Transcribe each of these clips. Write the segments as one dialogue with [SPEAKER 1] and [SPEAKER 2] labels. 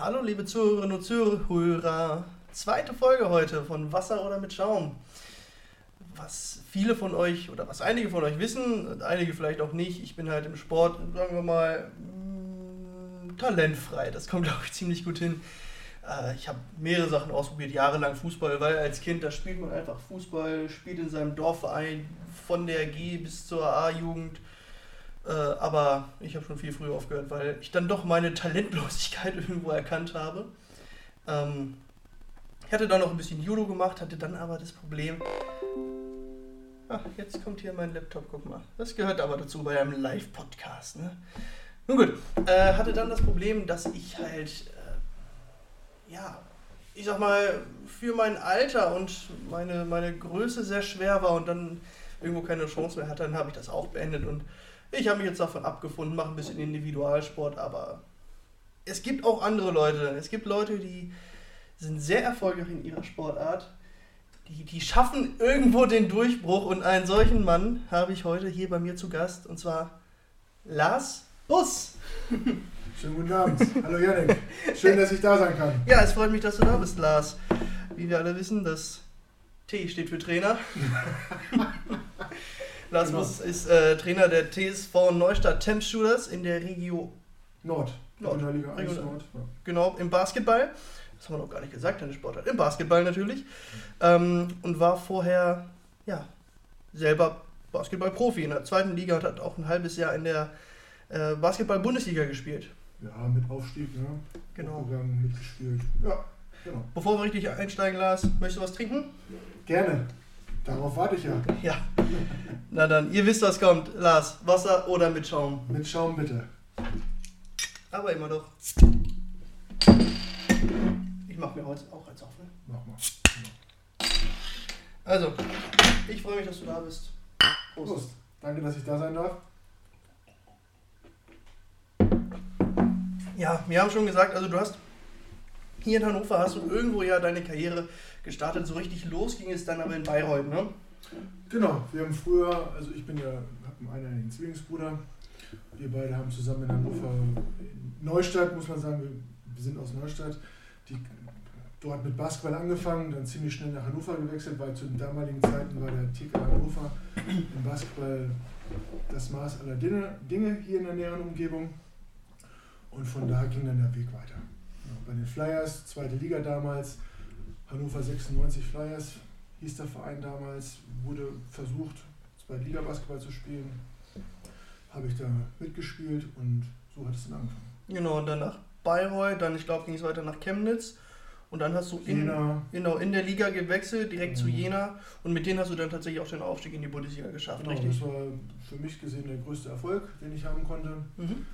[SPEAKER 1] Hallo liebe Zuhörerinnen und Zuhörer. Zweite Folge heute von Wasser oder mit Schaum. Was viele von euch oder was einige von euch wissen, einige vielleicht auch nicht, ich bin halt im Sport, sagen wir mal, mh, talentfrei. Das kommt, glaube ich, ziemlich gut hin. Äh, ich habe mehrere Sachen ausprobiert, jahrelang Fußball, weil als Kind, da spielt man einfach Fußball, spielt in seinem Dorfverein von der G bis zur A-Jugend. Äh, aber ich habe schon viel früher aufgehört, weil ich dann doch meine Talentlosigkeit irgendwo erkannt habe. Ähm, ich hatte dann noch ein bisschen Judo gemacht, hatte dann aber das Problem. Ach, jetzt kommt hier mein Laptop, guck mal. Das gehört aber dazu bei einem Live-Podcast. Ne? Nun gut, äh, hatte dann das Problem, dass ich halt, äh, ja, ich sag mal, für mein Alter und meine, meine Größe sehr schwer war und dann irgendwo keine Chance mehr hatte, dann habe ich das auch beendet und ich habe mich jetzt davon abgefunden, mache ein bisschen Individualsport, aber es gibt auch andere Leute. Es gibt Leute, die sind sehr erfolgreich in ihrer Sportart. Die, die schaffen irgendwo den Durchbruch und einen solchen Mann habe ich heute hier bei mir zu Gast und zwar Lars Bus.
[SPEAKER 2] Schönen guten Abend. Hallo Janik. Schön, dass ich da sein kann.
[SPEAKER 1] Ja, es freut mich, dass du da bist, Lars. Wie wir alle wissen, das T steht für Trainer. Lars
[SPEAKER 2] Genau.
[SPEAKER 1] Bus ist äh, Trainer der TSV Neustadt Temp Shooters in der Region
[SPEAKER 2] Nord.
[SPEAKER 1] Nord.
[SPEAKER 2] Regionalliga 1
[SPEAKER 1] Regional-
[SPEAKER 2] Nord. Ja.
[SPEAKER 1] Genau, im Basketball. Das haben wir noch gar nicht gesagt, deine Sportart. Im Basketball natürlich. Ähm, und war vorher, ja, selber Basketball-Profi in der zweiten Liga und hat auch ein halbes Jahr in der äh, Basketball-Bundesliga gespielt.
[SPEAKER 2] ja, mit Aufstieg, ne?
[SPEAKER 1] Genau.
[SPEAKER 2] Mitgespielt. Ja, genau.
[SPEAKER 1] Bevor wir richtig einsteigen, Lars, möchtest du was trinken?
[SPEAKER 2] Gerne. Darauf warte ich ja.
[SPEAKER 1] Ja. Na dann, ihr wisst, was kommt. Lars, Wasser oder mit Schaum?
[SPEAKER 2] Mit Schaum bitte.
[SPEAKER 1] Aber immer doch. Ich mach mir heute auch eins auf, ne?
[SPEAKER 2] Mach mal.
[SPEAKER 1] Also, ich freue mich, dass du da bist. Prost.
[SPEAKER 2] Prost. Danke, dass ich da sein darf.
[SPEAKER 1] Ja, wir haben schon gesagt, also du hast hier in Hannover hast du irgendwo ja deine Karriere gestartet. So richtig los ging es dann aber in Bayreuth, ne?
[SPEAKER 2] Genau, wir haben früher, also ich bin ja, habe einen einjährigen Zwillingsbruder. Wir beide haben zusammen in Hannover, in Neustadt, muss man sagen, wir, wir sind aus Neustadt, die, dort mit Basketball angefangen, dann ziemlich schnell nach Hannover gewechselt, weil zu den damaligen Zeiten war der TK Hannover im Basketball das Maß aller Dinge, Dinge hier in der näheren Umgebung. Und von da ging dann der Weg weiter. Ja, bei den Flyers, zweite Liga damals, Hannover 96 Flyers, hieß der Verein damals, wurde versucht, zweite Liga Basketball zu spielen. Habe ich da mitgespielt und so hat es dann angefangen.
[SPEAKER 1] Genau, und dann nach Bayreuth, dann ich glaube ging es weiter nach Chemnitz und dann hast du in,
[SPEAKER 2] Jena,
[SPEAKER 1] genau, in der Liga gewechselt, direkt zu
[SPEAKER 2] Mhm.
[SPEAKER 1] Jena und mit denen hast du dann tatsächlich auch den Aufstieg in die Bundesliga geschafft,
[SPEAKER 2] genau,
[SPEAKER 1] richtig?
[SPEAKER 2] das war für mich gesehen der größte Erfolg, den ich haben konnte.
[SPEAKER 1] Mhm.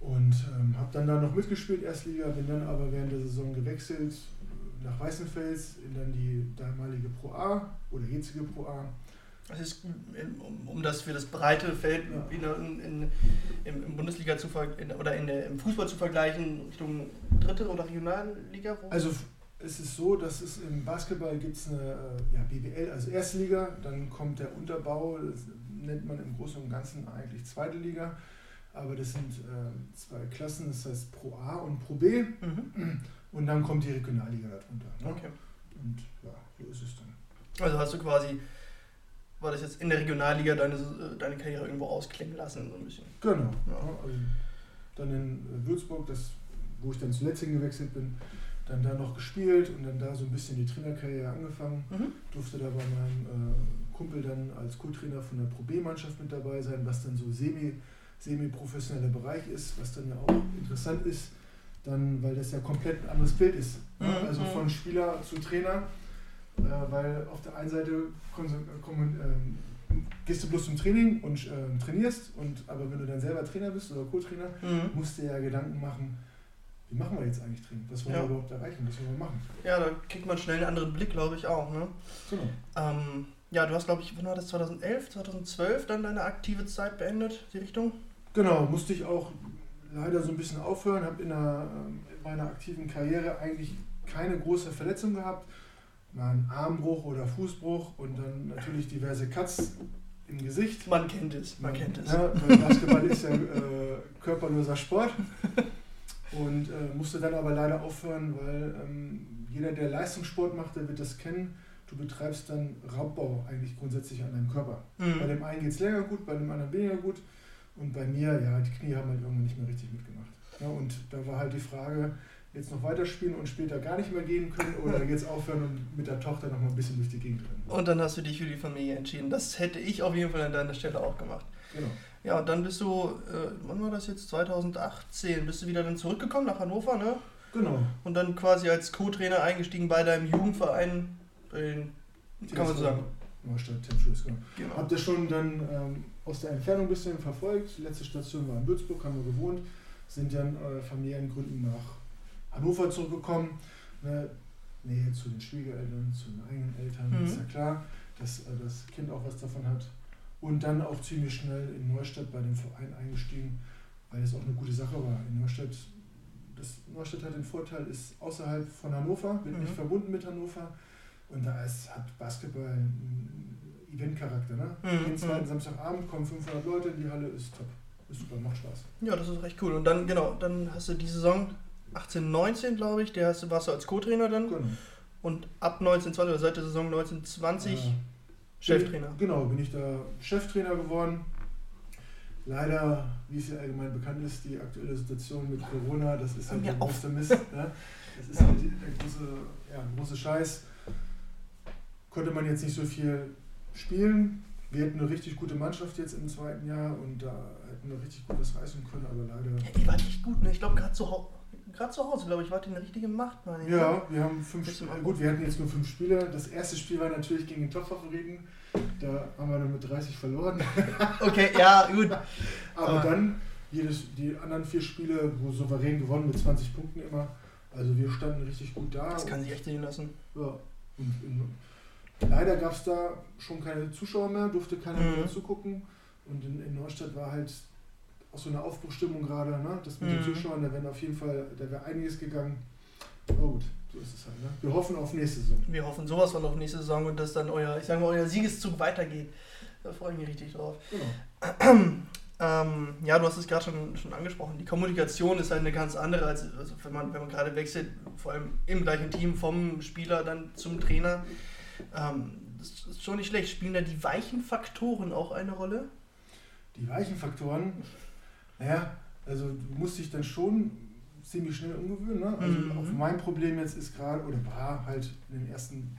[SPEAKER 2] Und ähm, habe dann da noch mitgespielt, Erstliga, bin dann aber während der Saison gewechselt äh, nach Weißenfels in dann die damalige Pro A oder jetzige Pro A.
[SPEAKER 1] Das ist, um, um das für das breite Feld
[SPEAKER 2] Ja.
[SPEAKER 1] in, in, im, im Bundesliga zu in, oder in der, im Fußball zu vergleichen, Richtung dritte oder Regionalliga?
[SPEAKER 2] Also es ist so, dass es im Basketball gibt es eine äh, ja, BBL, also erste Liga, dann kommt der Unterbau, das nennt man im Großen und Ganzen eigentlich zweite Liga, aber das sind äh, zwei Klassen, das heißt Pro A und Pro B
[SPEAKER 1] Mhm.
[SPEAKER 2] und dann kommt die Regionalliga darunter. Ne?
[SPEAKER 1] Okay.
[SPEAKER 2] Und ja, so ist es dann.
[SPEAKER 1] Also hast du quasi, war das jetzt in der Regionalliga deine, äh, deine Karriere irgendwo ausklingen lassen, so ein bisschen?
[SPEAKER 2] Genau.
[SPEAKER 1] Ja.
[SPEAKER 2] Also dann in äh, Würzburg, das, wo ich dann zuletzt hingewechselt bin, dann da noch gespielt und dann da so ein bisschen die Trainerkarriere angefangen.
[SPEAKER 1] Mhm.
[SPEAKER 2] durfte da bei meinem äh, Kumpel dann als Co-Trainer von der Pro B-Mannschaft mit dabei sein, was dann so semi, semi-professioneller Bereich ist, was dann ja auch interessant ist, dann, weil das ja komplett ein anderes Bild ist. ne?
[SPEAKER 1] Mhm,
[SPEAKER 2] Also
[SPEAKER 1] mhm.
[SPEAKER 2] von Spieler zu Trainer, äh, weil auf der einen Seite kommen, ähm, gehst du bloß zum Training und ähm, trainierst, und, aber wenn du dann selber Trainer bist oder Co-Trainer,
[SPEAKER 1] Mhm.
[SPEAKER 2] musst du dir ja Gedanken machen, wie machen wir jetzt eigentlich Training? Was wollen
[SPEAKER 1] Ja.
[SPEAKER 2] wir überhaupt erreichen? Was wollen wir machen?
[SPEAKER 1] Ja, da kriegt man schnell einen anderen Blick, glaube ich auch. Ne?
[SPEAKER 2] Genau.
[SPEAKER 1] Ähm, ja, du hast, glaube ich, wann war das, 2011, 2012 dann deine aktive Zeit beendet, die Richtung?
[SPEAKER 2] Genau, musste ich auch leider so ein bisschen aufhören, habe in, ähm, in meiner aktiven Karriere eigentlich keine große Verletzung gehabt. Mal einen Armbruch oder Fußbruch und dann natürlich diverse Cuts im Gesicht.
[SPEAKER 1] Man kennt es, man kennt es.
[SPEAKER 2] Ja, weil Basketball ist ja äh, körperloser Sport. Und äh, musste dann aber leider aufhören, weil ähm, jeder, der Leistungssport macht, der wird das kennen. Du betreibst dann Raubbau eigentlich grundsätzlich an deinem Körper.
[SPEAKER 1] Mhm.
[SPEAKER 2] Bei dem einen geht es länger gut, bei dem anderen weniger gut. Und bei mir, ja, die Knie haben halt irgendwann nicht mehr richtig mitgemacht. Ja, und da war halt die Frage, jetzt noch weiterspielen und später gar nicht mehr gehen können oder jetzt aufhören und mit der Tochter noch mal ein bisschen durch die Gegend rennen.
[SPEAKER 1] Und dann hast du dich für die Familie entschieden. Das hätte ich auf jeden Fall an deiner Stelle auch gemacht.
[SPEAKER 2] Genau.
[SPEAKER 1] Ja, und dann bist du, äh, wann war das jetzt? 2018, bist du wieder dann zurückgekommen nach Hannover, ne?
[SPEAKER 2] Genau.
[SPEAKER 1] Und dann quasi als Co-Trainer eingestiegen bei deinem Jugendverein, den, kann man so sagen.
[SPEAKER 2] Neustadt, Tim Schulz, genau.
[SPEAKER 1] Genau.
[SPEAKER 2] Habt ihr schon dann ähm, aus der Entfernung ein bisschen verfolgt. Die letzte Station war in Würzburg, haben wir gewohnt. Sind dann äh, familiären Gründen nach Hannover zurückgekommen. Ne, Nähe zu den Schwiegereltern, zu den eigenen Eltern,
[SPEAKER 1] Mhm.
[SPEAKER 2] ist ja klar, dass äh, das Kind auch was davon hat. Und dann auch ziemlich schnell in Neustadt bei dem Verein eingestiegen, weil es auch eine gute Sache war. In Neustadt, das, Neustadt hat den Vorteil, ist außerhalb von Hannover, wird
[SPEAKER 1] Mhm.
[SPEAKER 2] nicht verbunden mit Hannover. Und da ist, hat Basketball einen Eventcharakter. Ne?
[SPEAKER 1] Mhm,
[SPEAKER 2] Jeden zweiten
[SPEAKER 1] mhm.
[SPEAKER 2] Samstagabend kommen 500 Leute in die Halle, ist top. Ist super, macht Spaß.
[SPEAKER 1] Ja, das ist recht cool. Und dann, genau, dann hast du die Saison 18, 19, glaube ich, der hast, warst du als Co-Trainer dann.
[SPEAKER 2] Genau.
[SPEAKER 1] Und ab 19, 20 oder seit der Saison 19, 20
[SPEAKER 2] Äh,
[SPEAKER 1] Cheftrainer.
[SPEAKER 2] Bin, genau, bin ich da Cheftrainer geworden. Leider, wie es ja allgemein bekannt ist, die aktuelle Situation mit Corona, das ist halt der
[SPEAKER 1] auf.
[SPEAKER 2] größte Mist. Ne? Das ist halt der große, ja, große Scheiß. Konnte man jetzt nicht so viel spielen. Wir hatten eine richtig gute Mannschaft jetzt im zweiten Jahr und da hätten wir richtig gut was reißen können, aber leider.
[SPEAKER 1] Ja, ihr wart echt gut, ne? Ich glaube, gerade zu, Hau grad zu Hause, glaube ich, wart ihr eine richtige Macht, meine.
[SPEAKER 2] Ja, wir haben fünf Spiele.
[SPEAKER 1] anders.
[SPEAKER 2] Gut, wir hatten jetzt nur fünf Spiele. Das erste Spiel war natürlich gegen den Top-Favoriten. Da haben wir dann mit 30 verloren.
[SPEAKER 1] Okay, ja, gut.
[SPEAKER 2] Aber
[SPEAKER 1] Ah.
[SPEAKER 2] dann jedes, die anderen vier Spiele wo souverän gewonnen mit 20 Punkten immer. Also wir standen richtig gut da.
[SPEAKER 1] Das kann sich echt sehen lassen.
[SPEAKER 2] ja, und in, leider gab es da schon keine Zuschauer mehr, durfte keiner
[SPEAKER 1] Mhm.
[SPEAKER 2] mehr zugucken. Und in, in Neustadt war halt auch so eine Aufbruchstimmung gerade, ne? Das mit
[SPEAKER 1] Mhm.
[SPEAKER 2] den Zuschauern, da wäre auf jeden Fall, da wäre einiges gegangen. Aber gut, so ist es halt. Ne? Wir hoffen auf nächste Saison.
[SPEAKER 1] Wir hoffen sowas von auf nächste Saison und dass dann euer, ich sage mal, euer Siegeszug weitergeht. Da freue ich mich richtig drauf.
[SPEAKER 2] Genau.
[SPEAKER 1] Ähm, ja, du hast es gerade schon, schon angesprochen. Die Kommunikation ist halt eine ganz andere, als also wenn man, wenn man gerade wechselt, vor allem im gleichen Team vom Spieler dann zum Trainer. Ähm, das ist schon nicht schlecht. Spielen da die weichen Faktoren auch eine Rolle?
[SPEAKER 2] Die weichen Faktoren, naja, also du musst dich dann schon ziemlich schnell umgewöhnen. Ne? Also
[SPEAKER 1] Mhm.
[SPEAKER 2] auch mein Problem jetzt ist gerade, oder war halt in den ersten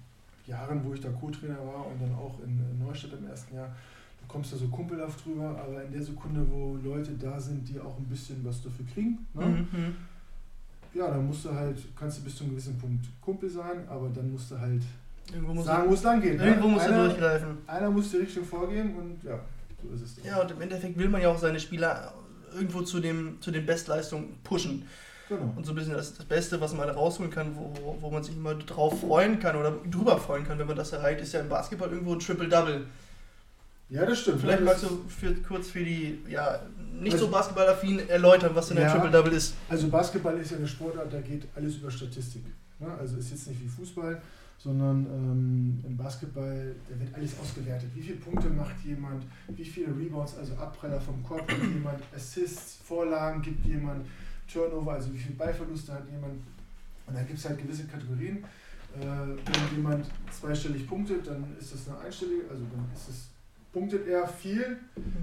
[SPEAKER 2] Jahren, wo ich da Co-Trainer war und dann auch in, Neustadt im ersten Jahr, du kommst da so kumpelhaft drüber, aber in der Sekunde, wo Leute da sind, die auch ein bisschen was dafür kriegen, ne?
[SPEAKER 1] Mhm.
[SPEAKER 2] ja, dann musst du halt, kannst du bis zu einem gewissen Punkt Kumpel sein, aber dann musst du halt
[SPEAKER 1] Irgendwo muss,
[SPEAKER 2] sagen, wo es lang geht. Ne?
[SPEAKER 1] irgendwo muss er durchgreifen.
[SPEAKER 2] einer muss die Richtung vorgeben und ja, so ist es. dann.
[SPEAKER 1] Ja, und im Endeffekt will man ja auch seine Spieler irgendwo zu, dem, zu den Bestleistungen pushen.
[SPEAKER 2] Genau.
[SPEAKER 1] Und so ein bisschen das, das Beste, was man da rausholen kann, wo, wo- wo man sich immer drauf freuen kann oder drüber freuen kann, wenn man das erreicht, ist ja im Basketball irgendwo ein Triple-Double.
[SPEAKER 2] Ja, das stimmt.
[SPEAKER 1] Vielleicht magst du für, kurz für die ja, nicht so
[SPEAKER 2] Also-
[SPEAKER 1] basketballaffin erläutern, was denn ein
[SPEAKER 2] Ja.
[SPEAKER 1] Triple-Double ist.
[SPEAKER 2] Also Basketball ist ja eine Sportart, da geht alles über Statistik. Ne? Also ist jetzt nicht wie Fußball, sondern ähm, im Basketball, da wird alles ausgewertet. Wie viele Punkte macht jemand, wie viele Rebounds, also Abpraller vom Korb gibt jemand, Assists, Vorlagen gibt jemand, Turnover, also wie viele Ballverluste hat jemand. Und dann gibt es halt gewisse Kategorien. Äh, wenn jemand zweistellig punktet, dann ist das eine einstellige, also dann ist es, punktet er viel,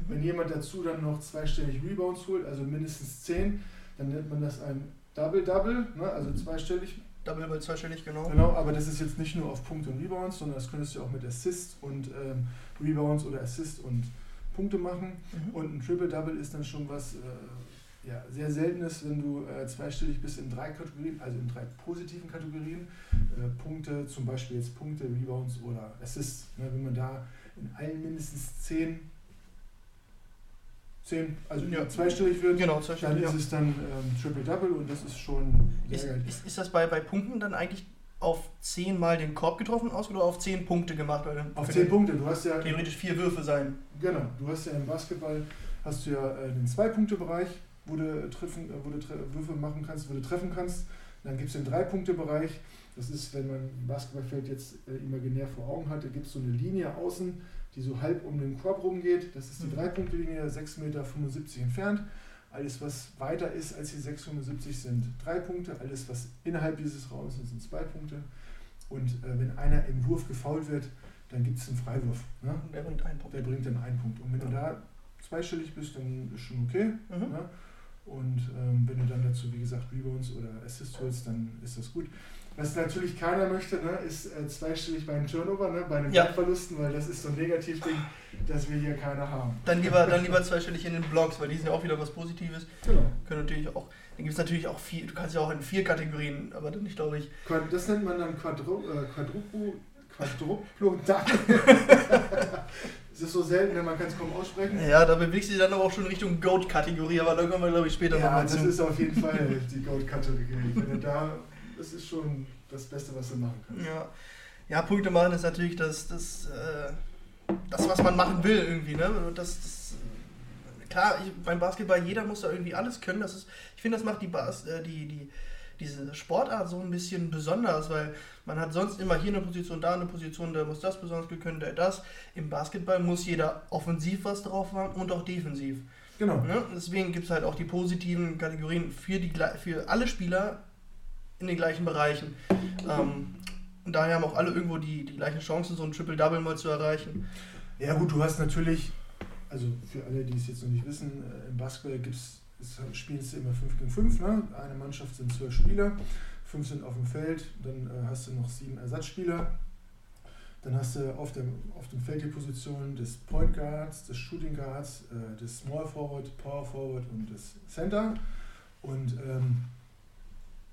[SPEAKER 2] wenn jemand dazu dann noch zweistellig Rebounds holt, also mindestens 10, dann nennt man das ein Double-Double, ne? also zweistellig.
[SPEAKER 1] Double bei zweistellig, genau.
[SPEAKER 2] Genau, aber das ist jetzt nicht nur auf Punkte und Rebounds, sondern das könntest du auch mit Assists und ähm, Rebounds oder Assist und Punkte machen.
[SPEAKER 1] Mhm.
[SPEAKER 2] Und ein Triple-Double ist dann schon was äh, ja, sehr Seltenes, wenn du äh, zweistellig bist in drei Kategorien, also in drei positiven Kategorien. Äh, Punkte, zum Beispiel jetzt Punkte, Rebounds oder Assists. Ne? Wenn man da in allen mindestens 10, 10 also
[SPEAKER 1] Ja.
[SPEAKER 2] zweistellig wird,
[SPEAKER 1] Genau,
[SPEAKER 2] dann
[SPEAKER 1] zweistellig.
[SPEAKER 2] ist
[SPEAKER 1] Ja.
[SPEAKER 2] es dann ähm, Triple-Double und das ist schon
[SPEAKER 1] Ist, ist, ist das bei, bei Punkten dann eigentlich auf 10 Mal den Korb getroffen aus oder auf 10 Punkte gemacht? Dann
[SPEAKER 2] Auf
[SPEAKER 1] für
[SPEAKER 2] 10
[SPEAKER 1] den-
[SPEAKER 2] Punkte, du hast ja
[SPEAKER 1] Theoretisch vier Würfe sein.
[SPEAKER 2] Genau, du hast ja im Basketball hast du ja äh, den Zwei-Punkte-Bereich, wo du, treffen, äh, wo du tre Würfe machen kannst, wo du treffen kannst. Dann gibt es den Drei-Punkte-Bereich. Das ist, wenn man ein Basketballfeld jetzt äh, imaginär vor Augen hat, da gibt es so eine Linie außen, die so halb um den Korb rumgeht. Das ist die
[SPEAKER 1] Mhm.
[SPEAKER 2] Drei-Punkte-Linie, 6,75 Meter entfernt. Alles, was weiter ist als die 675, sind drei Punkte. Alles, was innerhalb dieses Raums ist, sind zwei Punkte. Und äh, wenn einer im Wurf gefault wird, dann gibt es einen Freiwurf. Ne?
[SPEAKER 1] Der bringt einen Punkt.
[SPEAKER 2] Der bringt dann einen Punkt. Und wenn du da zweistellig bist, dann ist schon okay.
[SPEAKER 1] Mhm.
[SPEAKER 2] Ne? Und ähm, wenn du dann dazu, wie gesagt, Rebounds oder Assist holst, dann ist das gut. Was natürlich keiner möchte, ne, ist äh, zweistellig bei den Turnover, ne, bei den
[SPEAKER 1] Ja.
[SPEAKER 2] Ballverlusten, weil das ist so ein Negativding, das wir hier keiner haben.
[SPEAKER 1] Dann lieber, dann lieber zweistellig in den Blogs, weil die sind ja auch wieder was Positives.
[SPEAKER 2] Genau.
[SPEAKER 1] Können natürlich auch, dann gibt es natürlich auch vier, du kannst ja auch in vier Kategorien, aber dann nicht, glaube ich.
[SPEAKER 2] Das nennt man dann Quadru äh, Quadruplo, Quadruplodat. Es ist so selten, ne, man kann es kaum aussprechen.
[SPEAKER 1] Ja, da bewegst du dich dann aber auch schon Richtung Goat-Kategorie, aber da kommen wir, glaube ich, später
[SPEAKER 2] Ja,
[SPEAKER 1] nochmal
[SPEAKER 2] das
[SPEAKER 1] zu.
[SPEAKER 2] ist auf jeden Fall die Gold-Kategorie. Wenn du da, das ist schon das Beste, was du machen kannst.
[SPEAKER 1] Ja. ja, Punkte machen ist natürlich das, das, äh, das was man machen will irgendwie. Ne? Das, das, äh, klar, ich, beim Basketball, jeder muss da irgendwie alles können. Das ist, ich finde, das macht die, Bas, äh, die, die, diese Sportart so ein bisschen besonders, weil man hat sonst immer hier eine Position, da eine Position, der muss das besonders können, der das. Im Basketball muss jeder offensiv was drauf haben und auch defensiv.
[SPEAKER 2] Genau.
[SPEAKER 1] Ne? Deswegen gibt es halt auch die positiven Kategorien für, die, für alle Spieler in den gleichen Bereichen. Ähm, und daher haben auch alle irgendwo die, die gleichen Chancen, so ein Triple-Double mal zu erreichen.
[SPEAKER 2] Ja gut, du hast natürlich, also für alle, die es jetzt noch nicht wissen, äh, im Basketball gibt's, es spielst du immer 5 gegen 5. Ne? Eine Mannschaft sind zwölf Spieler, fünf sind auf dem Feld, dann äh, hast du noch sieben Ersatzspieler. Dann hast du auf dem, auf dem Feld die Positionen des Point Guards, des Shooting Guards, äh, des Small Forward, Power Forward und des Center. Und ähm,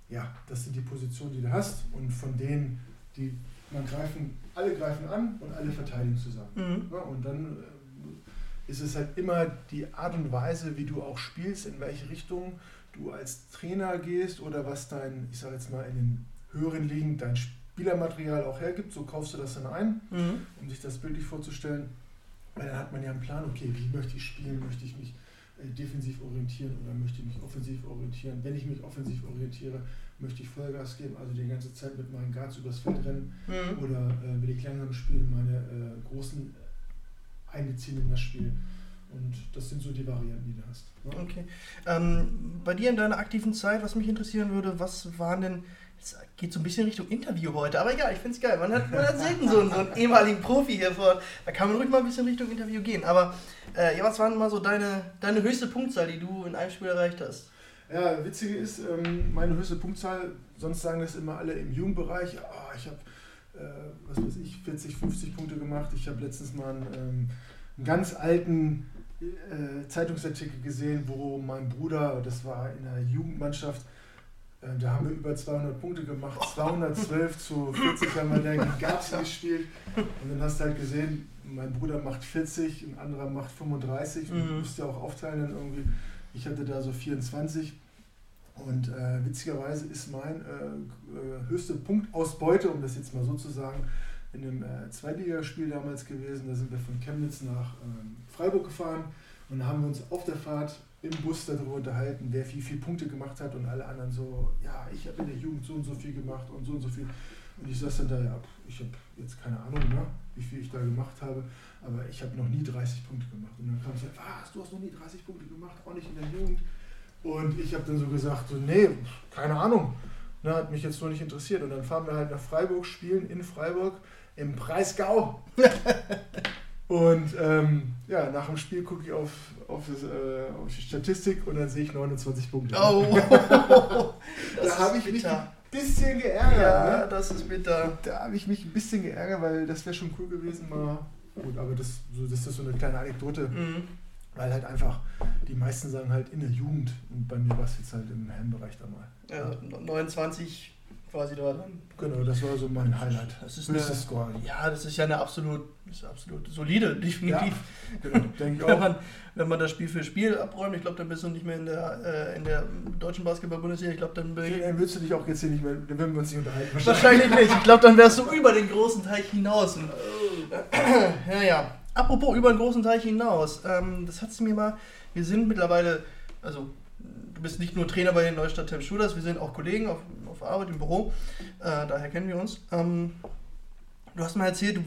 [SPEAKER 2] ja, das sind die Positionen, die du hast. Und von denen, die man greifen, alle greifen an und alle verteidigen zusammen.
[SPEAKER 1] Mhm.
[SPEAKER 2] Ja, und dann äh, ist es halt immer die Art und Weise, wie du auch spielst, in welche Richtung du als Trainer gehst oder was dein, ich sage jetzt mal in den höheren Ligen, dein Spielermaterial auch hergibt. So kaufst du das dann ein,
[SPEAKER 1] Mhm.
[SPEAKER 2] um sich das bildlich vorzustellen. Weil dann hat man ja einen Plan, okay, wie möchte ich spielen? Möchte ich mich defensiv orientieren oder möchte ich mich offensiv orientieren? Wenn ich mich offensiv orientiere, möchte ich Vollgas geben, also die ganze Zeit mit meinen Guards übers Feld rennen
[SPEAKER 1] Mhm.
[SPEAKER 2] oder äh, will ich langsam spielen, meine äh, großen äh, einbeziehen in das Spiel. Und das sind so die Varianten, die du hast. Ne?
[SPEAKER 1] Okay. Ähm, bei dir in deiner aktiven Zeit, was mich interessieren würde, was waren denn. Es geht so ein bisschen Richtung Interview heute, aber egal, ich finde es geil. Man hat, man hat selten so, einen- so einen ehemaligen Profi hier vor. Da kann man ruhig mal ein bisschen Richtung Interview gehen. Aber äh, ja, was waren mal so deine, deine höchste Punktzahl, die du in einem Spiel erreicht hast?
[SPEAKER 2] Ja, witzige ist, ähm, meine höchste Punktzahl, sonst sagen das immer alle im Jugendbereich, ah, ich habe, äh, was weiß ich, 40, 50 Punkte gemacht. Ich habe letztens mal einen, ähm, einen ganz alten äh, Zeitungsartikel gesehen, wo mein Bruder, das war in der Jugendmannschaft, da haben wir über 200 Punkte gemacht, 212 zu 40 haben wir da gegen Garbsen gespielt. Und dann hast du halt gesehen, mein Bruder macht 40, ein anderer macht 35 und du
[SPEAKER 1] Mhm.
[SPEAKER 2] musst ja auch aufteilen dann irgendwie. Ich hatte da so 24 und äh, witzigerweise ist mein äh, äh, höchste Punktausbeute, um das jetzt mal so zu sagen, in einem äh, Zweitligaspiel damals gewesen. Da sind wir von Chemnitz nach ähm, Freiburg gefahren und haben wir uns auf der Fahrt im Bus darüber unterhalten, wer wie viele Punkte gemacht hat und alle anderen so, ja, ich habe in der Jugend so und so viel gemacht und so und so viel. Und ich saß dann da, ja, ich habe jetzt keine Ahnung, ne, wie viel ich da gemacht habe, aber ich habe noch nie 30 Punkte gemacht. Und dann kam halt, was, du hast noch nie 30 Punkte gemacht, auch nicht in der Jugend. Und ich habe dann so gesagt, so, nee, keine Ahnung, ne, hat mich jetzt nur nicht interessiert. Und dann fahren wir halt nach Freiburg, spielen in Freiburg im Breisgau. Und ähm, ja, nach dem Spiel gucke ich auf, auf, das, äh, auf die Statistik und dann sehe ich 29 Punkte.
[SPEAKER 1] Oh,
[SPEAKER 2] da habe ich mich
[SPEAKER 1] bitter.
[SPEAKER 2] ein bisschen geärgert.
[SPEAKER 1] Ja,
[SPEAKER 2] Ne?
[SPEAKER 1] das ist bitter.
[SPEAKER 2] Da habe ich mich ein bisschen geärgert, weil das wäre schon cool gewesen, mal. Gut, aber das, so, das ist so eine kleine Anekdote,
[SPEAKER 1] Mhm.
[SPEAKER 2] weil halt einfach die meisten sagen halt in der Jugend und bei mir war es jetzt halt im Herrenbereich da mal.
[SPEAKER 1] Also 29 quasi da dann.
[SPEAKER 2] Genau, das war so mein Highlight.
[SPEAKER 1] Das ist
[SPEAKER 2] Höchstes Scoring.
[SPEAKER 1] ja, das ist ja eine absolut, ist absolut solide, definitiv.
[SPEAKER 2] Genau, denke ich
[SPEAKER 1] Wenn
[SPEAKER 2] auch.
[SPEAKER 1] man, wenn man das Spiel für Spiel abräumt, ich glaube, dann bist du nicht mehr in der, äh, in der deutschen Basketball-Bundesliga. Ich glaube, dann
[SPEAKER 2] Dann würdest du dich auch jetzt hier nicht mehr, dann würden wir uns nicht unterhalten.
[SPEAKER 1] Wahrscheinlich nicht. Ich glaube, dann wärst du über den großen Teich hinaus. Und, ja, ja. Apropos über den großen Teich hinaus. Ähm, das hat sie mir mal. Wir sind mittlerweile, also bist nicht nur Trainer bei den Neustadt Temp Shooters, wir sind auch Kollegen auf, auf Arbeit im Büro. Äh, daher kennen wir uns. Ähm, du hast mal erzählt,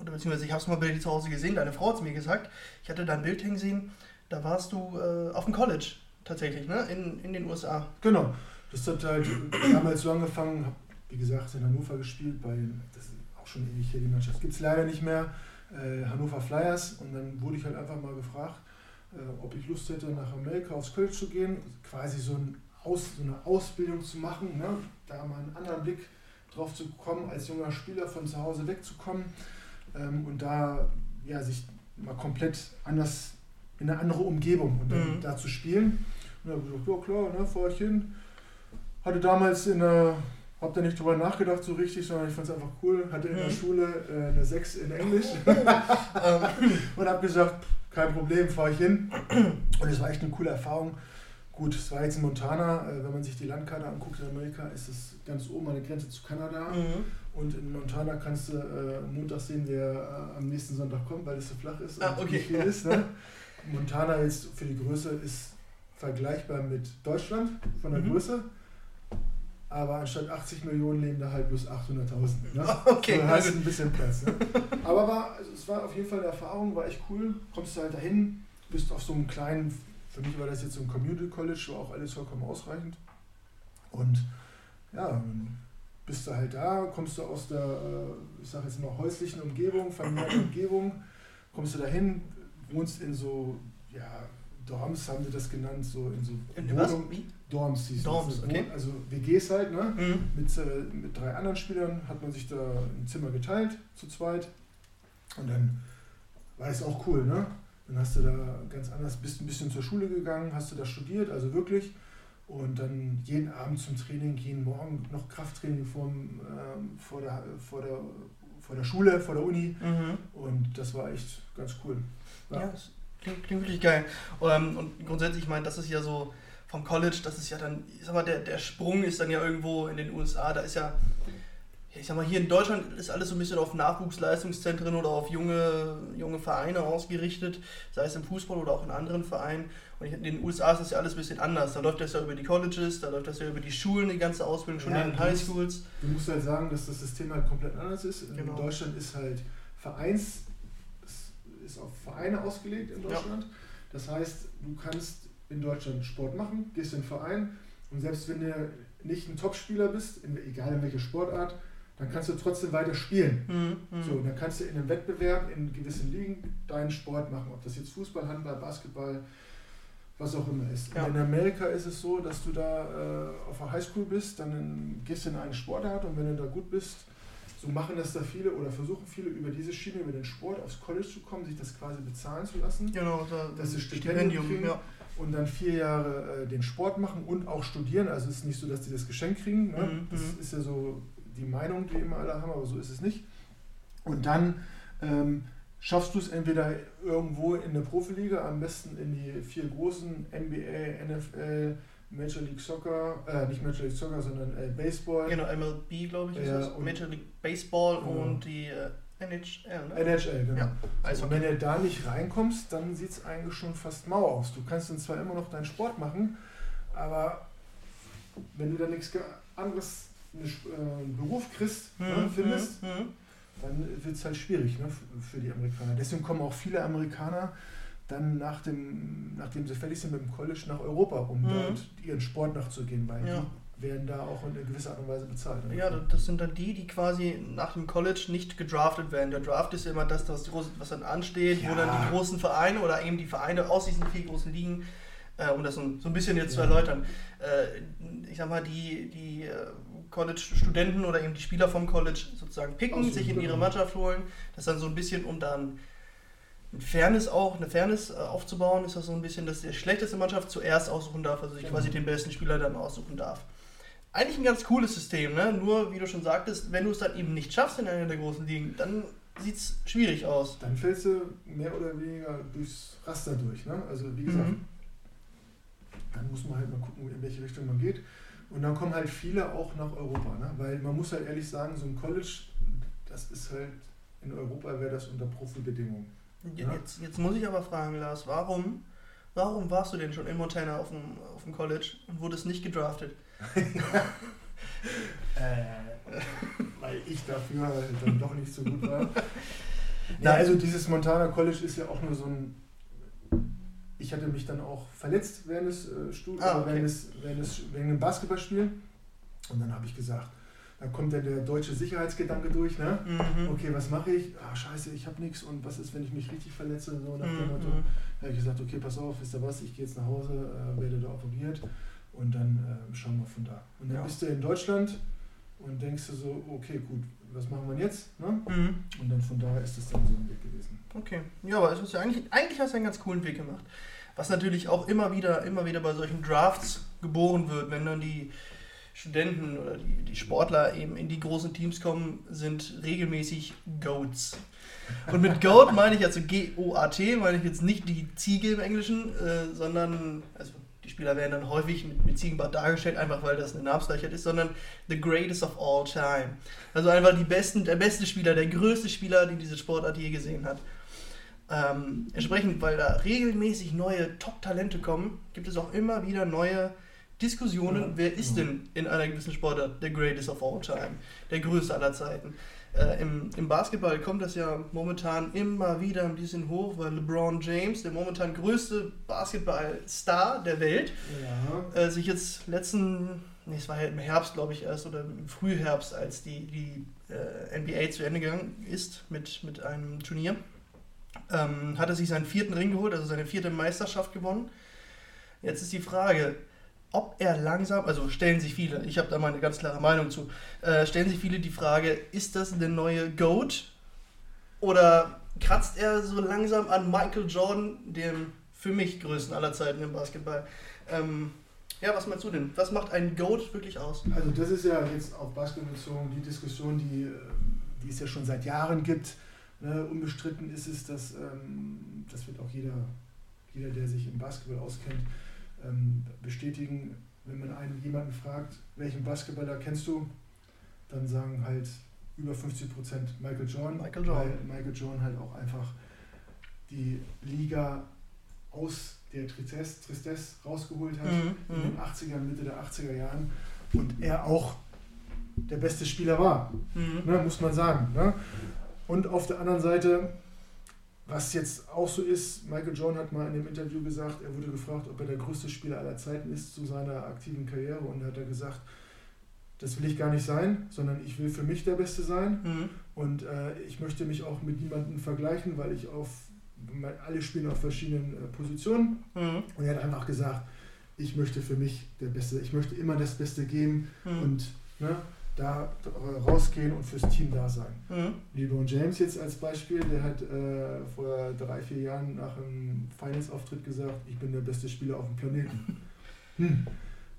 [SPEAKER 1] oder beziehungsweise ich habe es mal bei dir zu Hause gesehen, deine Frau hat es mir gesagt. Ich hatte da ein Bild hängen sehen, da warst du äh, auf dem College. tatsächlich, ne? In, in den USA.
[SPEAKER 2] Genau. Das hat halt damals so angefangen, habe wie gesagt in Hannover gespielt, bei das ist auch schon ewig hier, die Mannschaft gibt es leider nicht mehr, äh, Hannover Flyers und dann wurde ich halt einfach mal gefragt, ob ich Lust hätte, nach Amerika aufs College zu gehen, quasi so, ein Aus, so eine Ausbildung zu machen, ne? da mal einen anderen Blick drauf zu kommen, als junger Spieler von zu Hause wegzukommen ähm, und da ja, sich mal komplett anders in eine andere Umgebung und
[SPEAKER 1] Mhm.
[SPEAKER 2] da zu spielen. Und da habe ich gesagt, ja klar, ne, fahr ich hin. Hatte damals in der, hab da nicht drüber nachgedacht so richtig, sondern ich fand es einfach cool. Hatte in der
[SPEAKER 1] Mhm.
[SPEAKER 2] Schule äh, eine 6 in Englisch
[SPEAKER 1] ähm,
[SPEAKER 2] und habe gesagt, kein Problem, fahre ich hin. Und es war echt eine coole Erfahrung. Gut, es war jetzt in Montana, äh, wenn man sich die Landkarte anguckt in Amerika, ist es ganz oben an der Grenze zu Kanada.
[SPEAKER 1] mhm.
[SPEAKER 2] Und in Montana kannst du äh, Montag sehen, wer äh, am nächsten Sonntag kommt, weil es so flach ist
[SPEAKER 1] Ah,
[SPEAKER 2] und
[SPEAKER 1] okay.
[SPEAKER 2] viel ist. Ne? Montana jetzt für die Größe ist vergleichbar mit Deutschland von der
[SPEAKER 1] Mhm.
[SPEAKER 2] Größe. Aber anstatt 80 Millionen leben da halt bloß 800.000. Ne?
[SPEAKER 1] Okay, na
[SPEAKER 2] hast
[SPEAKER 1] gut.
[SPEAKER 2] ein bisschen Platz. Ne? Aber war, also es war auf jeden Fall eine Erfahrung, war echt cool. Kommst du halt dahin, bist auf so einem kleinen, für mich war das jetzt so ein Community College, war auch alles vollkommen ausreichend. Und ja, bist du halt da, kommst du aus der, äh, ich sag jetzt mal, häuslichen Umgebung, familiären Umgebung, kommst du dahin, wohnst in so, ja, Dorms haben sie das genannt, so in so
[SPEAKER 1] In Wie?
[SPEAKER 2] Dorms, hieß
[SPEAKER 1] Dorms,
[SPEAKER 2] das,
[SPEAKER 1] okay.
[SPEAKER 2] Also WGs halt, ne?
[SPEAKER 1] Mhm.
[SPEAKER 2] Mit, äh, mit drei anderen Spielern hat man sich da ein Zimmer geteilt, zu zweit. Und dann war es auch cool, ne? Dann hast du da ganz anders, bist ein bisschen zur Schule gegangen, hast du da studiert, also wirklich. Und dann jeden Abend zum Training, jeden Morgen noch Krafttraining vorm, ähm, vor, der, vor, der, vor der Schule, vor der Uni.
[SPEAKER 1] Mhm.
[SPEAKER 2] Und das war echt ganz cool.
[SPEAKER 1] Ja, das klingt, klingt wirklich geil. Ähm, und grundsätzlich, ich meine, das ist ja so vom College, das ist ja dann, ich sag mal, der, der Sprung ist dann ja irgendwo in den USA, da ist ja, ich sag mal, hier in Deutschland ist alles so ein bisschen auf Nachwuchsleistungszentren oder auf junge, junge Vereine ausgerichtet, sei es im Fußball oder auch in anderen Vereinen. Und in den USA ist das ja alles ein bisschen anders. Da läuft das ja über die Colleges, da läuft das ja über die Schulen, die ganze Ausbildung, schon
[SPEAKER 2] Ja,
[SPEAKER 1] in den Highschools.
[SPEAKER 2] Du musst halt sagen, dass das System halt komplett anders ist. In
[SPEAKER 1] Genau.
[SPEAKER 2] Deutschland ist halt Vereins, ist auf Vereine ausgelegt in
[SPEAKER 1] Ja.
[SPEAKER 2] Deutschland. Das heißt, du kannst in Deutschland Sport machen, gehst in den Verein und selbst wenn du nicht ein Topspieler bist, in, egal in welcher Sportart, dann kannst du trotzdem weiter spielen.
[SPEAKER 1] Mhm.
[SPEAKER 2] So, und dann kannst du in einem Wettbewerb in gewissen Ligen deinen Sport machen, ob das jetzt Fußball, Handball, Basketball, was auch immer ist.
[SPEAKER 1] Ja.
[SPEAKER 2] Und in Amerika ist es so, dass du da äh, auf der Highschool bist, dann in, gehst du in eine Sportart und wenn du da gut bist, so machen das da viele oder versuchen viele über diese Schiene, über den Sport aufs College zu kommen, sich das quasi bezahlen zu lassen
[SPEAKER 1] Genau, da,
[SPEAKER 2] Das ist Stipendium kriegen.
[SPEAKER 1] ja.
[SPEAKER 2] und dann vier Jahre äh, den Sport machen und auch studieren. Also es ist nicht so, dass die das Geschenk kriegen. Ne?
[SPEAKER 1] Mhm,
[SPEAKER 2] Das
[SPEAKER 1] mhm.
[SPEAKER 2] ist ja so die Meinung, die immer alle haben, aber so ist es nicht. Und dann ähm, schaffst du es entweder irgendwo in der Profiliga, am besten in die vier großen, NBA, NFL, Major League Soccer, äh, nicht Major League Soccer, sondern äh, Baseball,
[SPEAKER 1] Genau, MLB, glaube ich, ist
[SPEAKER 2] Ja, und-
[SPEAKER 1] Major League Baseball
[SPEAKER 2] Genau.
[SPEAKER 1] und die äh, NHL, ne?
[SPEAKER 2] NHL, genau.
[SPEAKER 1] Ja,
[SPEAKER 2] Und
[SPEAKER 1] Eishockey.
[SPEAKER 2] wenn du da nicht reinkommst, dann sieht es eigentlich schon fast mau aus. Du kannst dann zwar immer noch deinen Sport machen, aber wenn du da nichts anderes, einen äh, Beruf kriegst, ne,
[SPEAKER 1] Mhm,
[SPEAKER 2] findest,
[SPEAKER 1] mhm, mhm.
[SPEAKER 2] dann wird es halt schwierig ne, für die Amerikaner. Deswegen kommen auch viele Amerikaner dann nach dem, nachdem sie fertig sind mit dem College nach Europa, um
[SPEAKER 1] Mhm.
[SPEAKER 2] dort ihren Sport nachzugehen, weil
[SPEAKER 1] Ja.
[SPEAKER 2] die werden da auch in einer gewisser Art und Weise bezahlt. ne?
[SPEAKER 1] Ja, das sind dann die, die quasi nach dem College nicht gedraftet werden. Der Draft ist ja immer das, große- was dann ansteht, wo
[SPEAKER 2] Ja.
[SPEAKER 1] dann die großen Vereine oder eben die Vereine aus diesen vier großen Ligen, äh, um das so, ein bisschen jetzt zu
[SPEAKER 2] Ja.
[SPEAKER 1] erläutern, äh, ich sag mal, die, die äh, College-Studenten oder eben die Spieler vom College sozusagen picken, sich in ihre. Mannschaft holen. Das dann so ein bisschen, um dann Fairness auch, eine Fairness äh, aufzubauen, ist das so ein bisschen, dass die schlechteste Mannschaft zuerst aussuchen darf, also sich
[SPEAKER 2] Genau.
[SPEAKER 1] quasi den besten Spieler dann aussuchen darf. Eigentlich ein ganz cooles System, ne? Nur, wie du schon sagtest, wenn du es dann eben nicht schaffst in einer der großen Ligen, dann sieht es schwierig aus.
[SPEAKER 2] Dann fällst du mehr oder weniger durchs Raster durch. Ne? Also wie gesagt,
[SPEAKER 1] Mhm.
[SPEAKER 2] dann muss man halt mal gucken, in welche Richtung man geht. Und dann kommen halt viele auch nach Europa. Ne? Weil man muss halt ehrlich sagen, so ein College, das ist halt, in Europa wäre das unter Profibedingungen. Ja.
[SPEAKER 1] Jetzt, jetzt muss ich aber fragen, Lars, warum, warum warst du denn schon in Montana auf dem, auf dem College und wurdest nicht gedraftet?
[SPEAKER 2] Äh, weil ich dafür halt dann doch nicht so gut war.
[SPEAKER 1] Ja.
[SPEAKER 2] Also dieses Montana College ist ja auch nur so ein. Ich hatte mich dann auch verletzt während des äh, Studiums,
[SPEAKER 1] Ah, okay.
[SPEAKER 2] während, des, während, des, während dem Basketballspiel. Und dann habe ich gesagt, da kommt dann der deutsche Sicherheitsgedanke durch, ne?
[SPEAKER 1] Mhm.
[SPEAKER 2] Okay, was mache ich? Ah, scheiße, ich habe nichts und was ist, wenn ich mich richtig verletze? So nach dem Motto.
[SPEAKER 1] Mhm.
[SPEAKER 2] Da habe ich gesagt, okay, pass auf, wisst ihr was, ich gehe jetzt nach Hause, äh, werde da operiert und dann äh, schauen wir von da. Und dann
[SPEAKER 1] Ja.
[SPEAKER 2] bist du in Deutschland und denkst du so, okay, gut, was machen wir jetzt? Ne?
[SPEAKER 1] Mhm.
[SPEAKER 2] Und dann von da ist es dann so ein Weg gewesen.
[SPEAKER 1] Okay. Ja, aber es ist ja eigentlich, eigentlich hast du einen ganz coolen Weg gemacht. Was natürlich auch immer wieder, immer wieder bei solchen Drafts geboren wird, wenn dann die Studenten oder die, die Sportler eben in die großen Teams kommen, sind regelmäßig Goats. Und mit Goat meine ich also G-O-A-T, meine ich jetzt nicht die Ziege im Englischen, äh, sondern, also die Spieler werden dann häufig mit, mit Ziegenbart dargestellt, einfach weil das eine Namensgleichheit ist, sondern the greatest of all time. Also einfach die besten, der beste Spieler, der größte Spieler, die diese Sportart je gesehen hat. Ähm, entsprechend, weil da regelmäßig neue Top-Talente kommen, gibt es auch immer wieder neue Diskussionen,
[SPEAKER 2] Ja,
[SPEAKER 1] wer ist
[SPEAKER 2] ja.
[SPEAKER 1] denn in einer gewissen Sportart der greatest of all time, der größte aller Zeiten. Äh, im, Im Basketball kommt das ja momentan immer wieder ein bisschen hoch, weil LeBron James, der momentan größte Basketball-Star der Welt,
[SPEAKER 2] Ja,
[SPEAKER 1] äh, sich jetzt letzten, nee, es war ja im Herbst, glaube ich, erst oder im Frühherbst, als die, die äh, NBA zu Ende gegangen ist mit, mit einem Turnier, ähm, hat er sich seinen vierten Ring geholt, also seine vierte Meisterschaft gewonnen. Jetzt ist die Frage, ob er langsam, also stellen sich viele, ich habe da mal eine ganz klare Meinung zu, äh, stellen sich viele die Frage, ist das der neue GOAT oder kratzt er so langsam an Michael Jordan, dem für mich größten aller Zeiten im Basketball? Ähm, ja, was meinst du denn? Was macht ein GOAT wirklich aus?
[SPEAKER 2] also das ist ja jetzt auf Basketball bezogen die Diskussion, die, äh, die es ja schon seit Jahren gibt. Ne, unbestritten ist es, dass ähm, das wird auch jeder, jeder, der sich im Basketball auskennt, ähm, bestätigen. Wenn man einen jemanden fragt, welchen Basketballer kennst du, dann sagen halt über 50 Prozent Michael Jordan,
[SPEAKER 1] Michael Jordan.
[SPEAKER 2] weil Michael Jordan halt auch einfach die Liga aus der Tristesse, Tristesse rausgeholt hat
[SPEAKER 1] Mhm,
[SPEAKER 2] in den
[SPEAKER 1] mhm.
[SPEAKER 2] 80ern, Mitte der 80er Jahren und er auch der beste Spieler war,
[SPEAKER 1] Mhm.
[SPEAKER 2] ne, muss man sagen. Ne? Und auf der anderen Seite, was jetzt auch so ist, Michael Jordan hat mal in dem Interview gesagt, er wurde gefragt, ob er der größte Spieler aller Zeiten ist zu seiner aktiven Karriere und da hat er gesagt, das will ich gar nicht sein, sondern ich will für mich der Beste sein
[SPEAKER 1] Mhm.
[SPEAKER 2] und äh, ich möchte mich auch mit niemandem vergleichen, weil ich auf, alle spielen auf verschiedenen äh, Positionen
[SPEAKER 1] Mhm.
[SPEAKER 2] und er hat einfach gesagt, ich möchte für mich der Beste, ich möchte immer das Beste geben
[SPEAKER 1] Mhm.
[SPEAKER 2] und ne, da rausgehen und fürs Team da sein.
[SPEAKER 1] Mhm.
[SPEAKER 2] LeBron James jetzt als Beispiel, der hat äh, vor drei, vier Jahren nach einem Finals-Auftritt gesagt, ich bin der beste Spieler auf dem Planeten. Hm.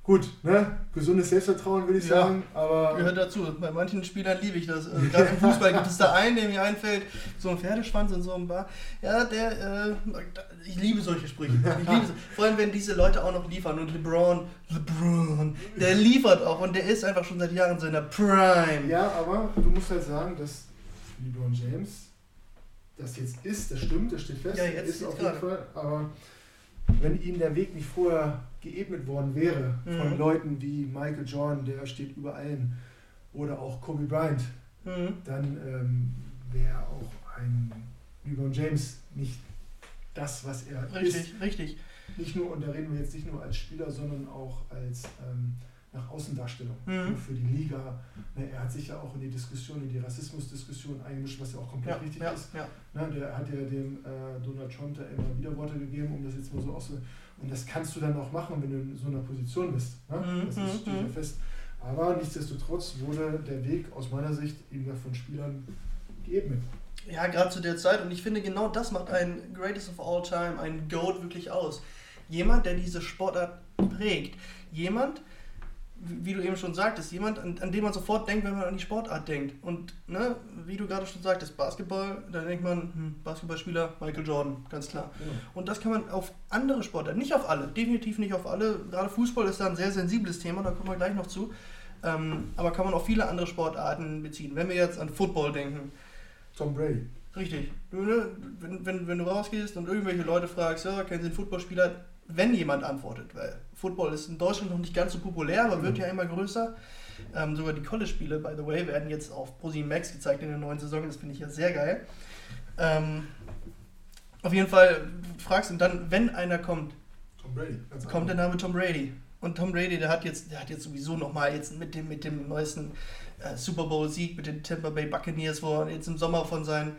[SPEAKER 2] Gut, ne? gesundes Selbstvertrauen würde ich
[SPEAKER 1] Ja,
[SPEAKER 2] sagen, aber
[SPEAKER 1] Gehört dazu. Bei manchen Spielern liebe ich das. Also gerade im Fußball gibt es da einen, der mir einfällt, so ein Pferdeschwanz in so einem Bar. Ja, der, äh, ich liebe solche Sprüche. Ich liebe, so- vor allem, wenn diese Leute auch noch liefern. Und LeBron, LeBron, der liefert auch und der ist einfach schon seit Jahren in seiner Prime.
[SPEAKER 2] ja, aber du musst halt sagen, dass LeBron James das jetzt ist, das stimmt, das steht fest,
[SPEAKER 1] Ja, jetzt-
[SPEAKER 2] ist auf jeden. Fall, aber wenn ihm der Weg nicht vorher geebnet worden wäre von
[SPEAKER 1] Mhm.
[SPEAKER 2] Leuten wie Michael Jordan, der steht über allen, oder auch Kobe Bryant,
[SPEAKER 1] Mhm.
[SPEAKER 2] dann ähm, wäre auch ein LeBron James nicht das, was er ist.
[SPEAKER 1] Richtig, richtig.
[SPEAKER 2] Nicht nur, und da reden wir jetzt nicht nur als Spieler, sondern auch als ähm, nach Außendarstellung
[SPEAKER 1] Mhm.
[SPEAKER 2] für die Liga. Ne, er hat sich ja auch in die Diskussion, in die Rassismusdiskussion eingemischt, was ja auch komplett
[SPEAKER 1] Ja,
[SPEAKER 2] richtig
[SPEAKER 1] ja,
[SPEAKER 2] ist.
[SPEAKER 1] ja.
[SPEAKER 2] Ne, der hat ja dem äh, Donald Trump da immer wieder Worte gegeben, um das jetzt mal so auszu... Und das kannst du dann auch machen, wenn du in so einer Position bist. Ne?
[SPEAKER 1] Mhm,
[SPEAKER 2] Das ist, steht ja
[SPEAKER 1] mhm.
[SPEAKER 2] fest. Aber nichtsdestotrotz wurde der Weg aus meiner Sicht eben von Spielern geebnet.
[SPEAKER 1] Ja, gerade zu der Zeit. Und ich finde, genau das macht ein Greatest of All Time, ein GOAT wirklich aus. Jemand, der diese Sportart prägt. Jemand, wie du eben schon sagtest, jemand, an, an den man sofort denkt, wenn man an die Sportart denkt. Und ne, wie du gerade schon sagtest, Basketball, da denkt man, hm, Basketballspieler Michael Jordan, ganz klar.
[SPEAKER 2] Genau.
[SPEAKER 1] Und das kann man auf andere Sportarten, nicht auf alle, definitiv nicht auf alle. Gerade Fußball ist da ein sehr sensibles Thema, da kommen wir gleich noch zu. Ähm, aber kann man auf viele andere Sportarten beziehen. Wenn wir jetzt an Football denken,
[SPEAKER 2] Tom Brady.
[SPEAKER 1] Richtig. Du, ne, wenn, wenn, wenn du rausgehst und irgendwelche Leute fragst, ja, kennen Sie einen Footballspieler, wenn jemand antwortet, weil Football ist in Deutschland noch nicht ganz so populär, aber wird ja immer größer. Ähm, sogar die College-Spiele, by the way, werden jetzt auf ProSieben Max gezeigt in der neuen Saison, das finde ich ja sehr geil. Ähm, Auf jeden Fall fragst du dann, wenn einer kommt,
[SPEAKER 2] Tom Brady.
[SPEAKER 1] kommt der. Name Tom Brady. Und Tom Brady, der hat jetzt, der hat jetzt sowieso nochmal jetzt mit dem, mit dem neuesten äh, Super Bowl-Sieg mit den Tampa Bay Buccaneers, wo er jetzt im Sommer von seinen,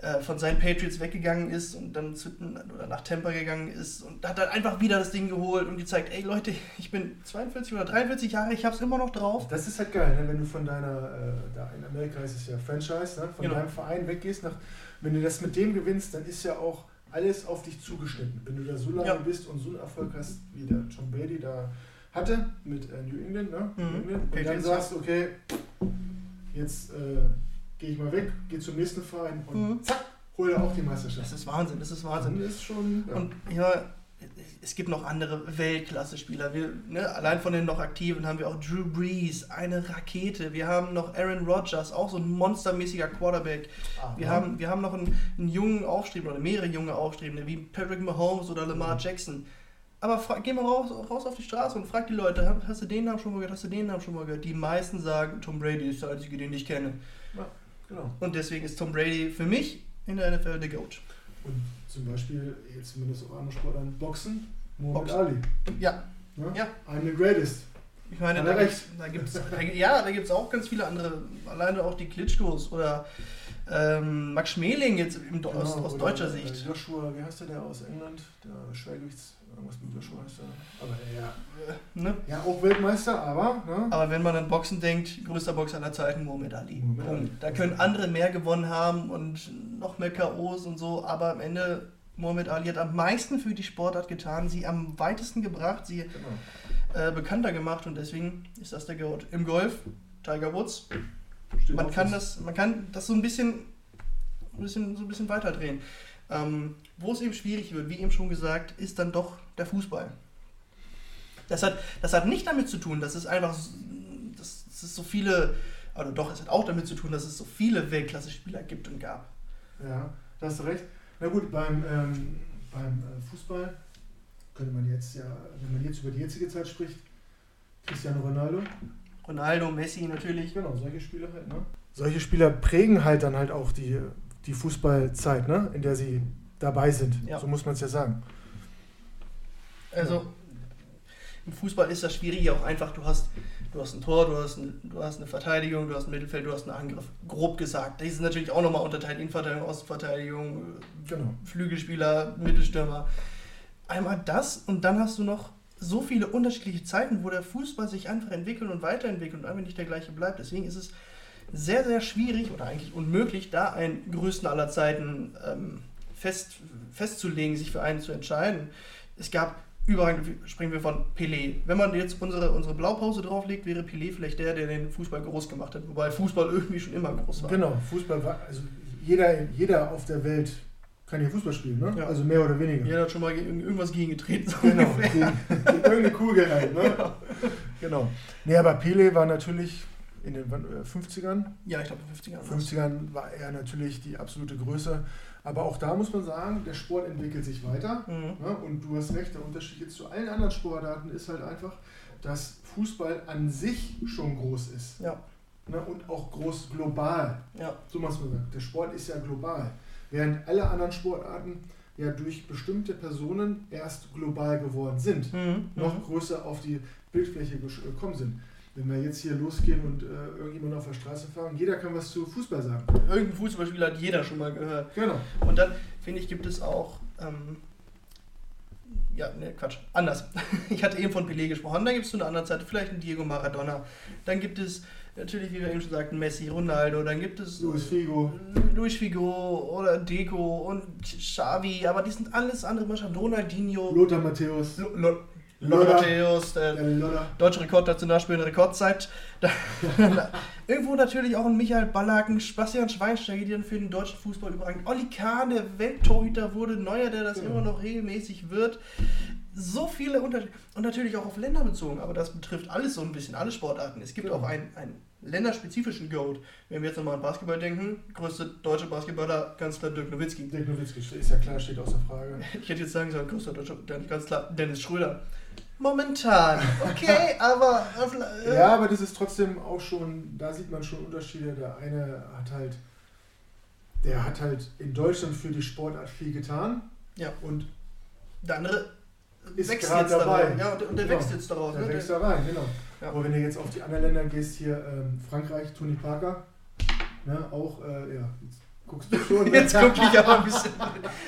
[SPEAKER 1] äh, von seinen Patriots weggegangen ist und dann zu, oder nach Tampa gegangen ist und hat dann einfach wieder das Ding geholt und gezeigt, ey Leute, ich bin 42 oder 43 Jahre, ich hab's immer noch drauf.
[SPEAKER 2] Das ist halt geil, ne? wenn du von deiner, äh, da in Amerika ist es ja Franchise, ne? von
[SPEAKER 1] Genau.
[SPEAKER 2] deinem Verein weggehst, nach, wenn du das mit dem gewinnst, dann ist ja auch alles auf dich zugeschnitten. Wenn du da so lange
[SPEAKER 1] Ja.
[SPEAKER 2] bist und so einen Erfolg hast, wie der Tom Brady da hatte mit äh, New England, ne?
[SPEAKER 1] Mhm.
[SPEAKER 2] New England, und dann sagst, okay, jetzt äh, gehe ich mal weg, gehe zum nächsten Verein und
[SPEAKER 1] Mhm.
[SPEAKER 2] zack, hol er auch die
[SPEAKER 1] Das
[SPEAKER 2] Meisterschaft.
[SPEAKER 1] ist Wahnsinn, das ist Wahnsinn.
[SPEAKER 2] Das ist schon, ja.
[SPEAKER 1] Und ja, es gibt noch andere Weltklasse-Spieler. Wir, ne, allein von den noch Aktiven haben wir auch Drew Brees, eine Rakete. Wir haben noch Aaron Rodgers, auch so ein monstermäßiger Quarterback. Wir,
[SPEAKER 2] Aha.
[SPEAKER 1] haben, wir haben noch einen, einen jungen Aufstrebenden oder mehrere junge Aufstrebende, wie Patrick Mahomes oder Lamar
[SPEAKER 2] Mhm.
[SPEAKER 1] Jackson. Aber geh mal raus, raus auf die Straße und frag die Leute, "Hast- du den Namen schon mal gehört, hast du den Namen schon mal gehört? Die meisten sagen, Tom Brady ist der einzige, den ich kenne.
[SPEAKER 2] Genau.
[SPEAKER 1] Und deswegen ist Tom Brady für mich in der NFL der GOAT.
[SPEAKER 2] Und zum Beispiel, jetzt zumindest auch andere Sportarten, Boxen, Muhammad
[SPEAKER 1] Boxen.
[SPEAKER 2] Ali.
[SPEAKER 1] Ja,
[SPEAKER 2] Ne?
[SPEAKER 1] Ja.
[SPEAKER 2] I'm the greatest.
[SPEAKER 1] Ich meine, da gibt's, da gibt's, da, ja, da gibt es auch ganz viele andere, alleine auch die Klitschkos oder ähm, Max Schmeling jetzt im, aus,
[SPEAKER 2] Genau,
[SPEAKER 1] aus
[SPEAKER 2] oder,
[SPEAKER 1] deutscher
[SPEAKER 2] äh,
[SPEAKER 1] Sicht.
[SPEAKER 2] Joshua, wie heißt der, der aus England? Der Schwergewichts, irgendwas mit Joshua er. Aber ja.
[SPEAKER 1] Ne?
[SPEAKER 2] Ja, auch Weltmeister, aber, ne?
[SPEAKER 1] Aber wenn man an Boxen denkt, größter Boxer aller Zeiten, Muhammad Ali.
[SPEAKER 2] Muhammad
[SPEAKER 1] Punkt.
[SPEAKER 2] Ali.
[SPEAKER 1] Da können andere mehr gewonnen haben und noch mehr K.O.s und so, aber am Ende, Muhammad Ali hat am meisten für die Sportart getan, sie am weitesten gebracht, sie
[SPEAKER 2] Genau.
[SPEAKER 1] äh, bekannter gemacht und deswegen ist das der Goat. Im Golf, Tiger Woods,
[SPEAKER 2] Steht
[SPEAKER 1] man kann das, man kann das so ein bisschen, ein bisschen, so ein bisschen weiterdrehen. Ähm, wo es eben schwierig wird, wie eben schon gesagt, ist dann doch der Fußball. Das hat, das hat nicht damit zu tun, dass es einfach, dass, dass es so viele, also doch, es hat auch damit zu tun, dass es so viele Weltklasse-Spieler gibt und gab.
[SPEAKER 2] Ja, da hast du recht. Na gut, beim, ähm, beim äh, Fußball könnte man jetzt ja, wenn man jetzt über die jetzige Zeit spricht, Cristiano Ronaldo,
[SPEAKER 1] Ronaldo, Messi natürlich.
[SPEAKER 2] Genau, solche Spieler halt, ne? Solche Spieler prägen halt dann halt auch die, die Fußballzeit, ne? In der sie dabei sind.
[SPEAKER 1] Ja.
[SPEAKER 2] So muss man es ja sagen.
[SPEAKER 1] Also im Fußball ist das Schwierige auch einfach, du hast, du hast ein Tor, du hast, ein, du hast eine Verteidigung, du hast ein Mittelfeld, du hast einen Angriff. Grob gesagt. Die sind natürlich auch nochmal unterteilt, Innenverteidigung, Außenverteidigung,
[SPEAKER 2] Genau.
[SPEAKER 1] Flügelspieler, Mittelstürmer. Einmal das und dann hast du noch so viele unterschiedliche Zeiten, wo der Fußball sich einfach entwickelt und weiterentwickelt und einfach nicht der gleiche bleibt. Deswegen ist es sehr, sehr schwierig oder eigentlich unmöglich, da einen größten aller Zeiten ähm, fest, festzulegen, sich für einen zu entscheiden. Es gab überall, springen wir von Pelé. Wenn man jetzt unsere, unsere Blaupause drauflegt, wäre Pelé vielleicht der, der den Fußball groß gemacht hat. Wobei Fußball irgendwie schon immer groß war.
[SPEAKER 2] Genau, Fußball war, also jeder, jeder auf der Welt kann hier Fußball spielen, ne?
[SPEAKER 1] Ja.
[SPEAKER 2] Also mehr oder weniger.
[SPEAKER 1] Jeder hat schon mal gegen irgendwas gegengetreten. So
[SPEAKER 2] Genau, gegen, gegen irgendeine Kugel halt, ne? Genau. Nee, aber Pele war natürlich in den wann, äh, 50ern,
[SPEAKER 1] Ja, ich glaube, 50er. war's.
[SPEAKER 2] 50ern war er natürlich die absolute Größe. Aber auch da muss man sagen, der Sport entwickelt sich weiter.
[SPEAKER 1] Mhm.
[SPEAKER 2] Ne? Und du hast recht, der Unterschied jetzt zu allen anderen Sportarten ist halt einfach, dass Fußball an sich schon groß ist.
[SPEAKER 1] Ja,
[SPEAKER 2] Ne? Und auch groß global.
[SPEAKER 1] ja.
[SPEAKER 2] So muss man sagen. Der Sport ist ja global. Während alle anderen Sportarten ja durch bestimmte Personen erst global geworden sind,
[SPEAKER 1] Mhm.
[SPEAKER 2] noch
[SPEAKER 1] Mhm.
[SPEAKER 2] größer auf die Bildfläche gesch- gekommen sind. Wenn wir jetzt hier losgehen und äh, irgendjemand auf der Straße fahren, jeder kann was zu Fußball sagen.
[SPEAKER 1] Irgendein Fußballspieler hat jeder schon mal gehört.
[SPEAKER 2] Genau.
[SPEAKER 1] Und dann, finde ich, gibt es auch. Ähm, ja, ne, Quatsch. Anders. Ich hatte eben von Pelé gesprochen. Dann gibt es zu einer anderen Zeit vielleicht einen Diego Maradona. Dann gibt es natürlich, wie wir eben schon sagten, Messi, Ronaldo. Dann gibt es.
[SPEAKER 2] Luis Figo.
[SPEAKER 1] Luis Figo oder Deco und Xavi. Aber die sind alles andere Mannschaften. Ronaldinho.
[SPEAKER 2] Lothar Matthäus.
[SPEAKER 1] Lo- Lo-
[SPEAKER 2] Lothar
[SPEAKER 1] Matthäus, der
[SPEAKER 2] Lothar.
[SPEAKER 1] Deutsche Rekord dazu nachspielen, Rekordzeit. Irgendwo natürlich auch ein Michael Ballack, ein Sebastian Schweinsteiger, die dann für den deutschen Fußball überragend. Olli Kahn, der Welttorhüter wurde, neuer, der das
[SPEAKER 2] Genau.
[SPEAKER 1] immer noch regelmäßig wird. So viele Unterschiede. Und natürlich auch auf Länder bezogen, aber das betrifft alles so ein bisschen, alle Sportarten. Es gibt
[SPEAKER 2] Genau.
[SPEAKER 1] auch einen, einen länderspezifischen Goat. Wenn wir jetzt nochmal an Basketball denken, größte deutsche Basketballer, ganz klar Dirk Nowitzki.
[SPEAKER 2] Dirk Nowitzki, ist ja klar, steht außer Frage.
[SPEAKER 1] Ich hätte jetzt sagen sollen, größter deutscher, ganz klar, Dennis Schröder. Momentan. Okay, aber. äh,
[SPEAKER 2] Ja, aber das ist trotzdem auch schon, da sieht man schon Unterschiede. Der eine hat halt der hat halt in Deutschland für die Sportart viel getan.
[SPEAKER 1] Ja.
[SPEAKER 2] Und
[SPEAKER 1] Der andere
[SPEAKER 2] Ist
[SPEAKER 1] wächst jetzt
[SPEAKER 2] dabei.
[SPEAKER 1] dabei. Ja, und, und der
[SPEAKER 2] Genau.
[SPEAKER 1] wächst jetzt daraus.
[SPEAKER 2] der
[SPEAKER 1] Ne?
[SPEAKER 2] wächst da rein, genau.
[SPEAKER 1] Ja.
[SPEAKER 2] Aber wenn du jetzt auf die anderen Länder gehst, hier ähm, Frankreich, Tony Parker, ne, auch, äh, ja, guckst du schon. ne?
[SPEAKER 1] jetzt gucke ich aber ein bisschen.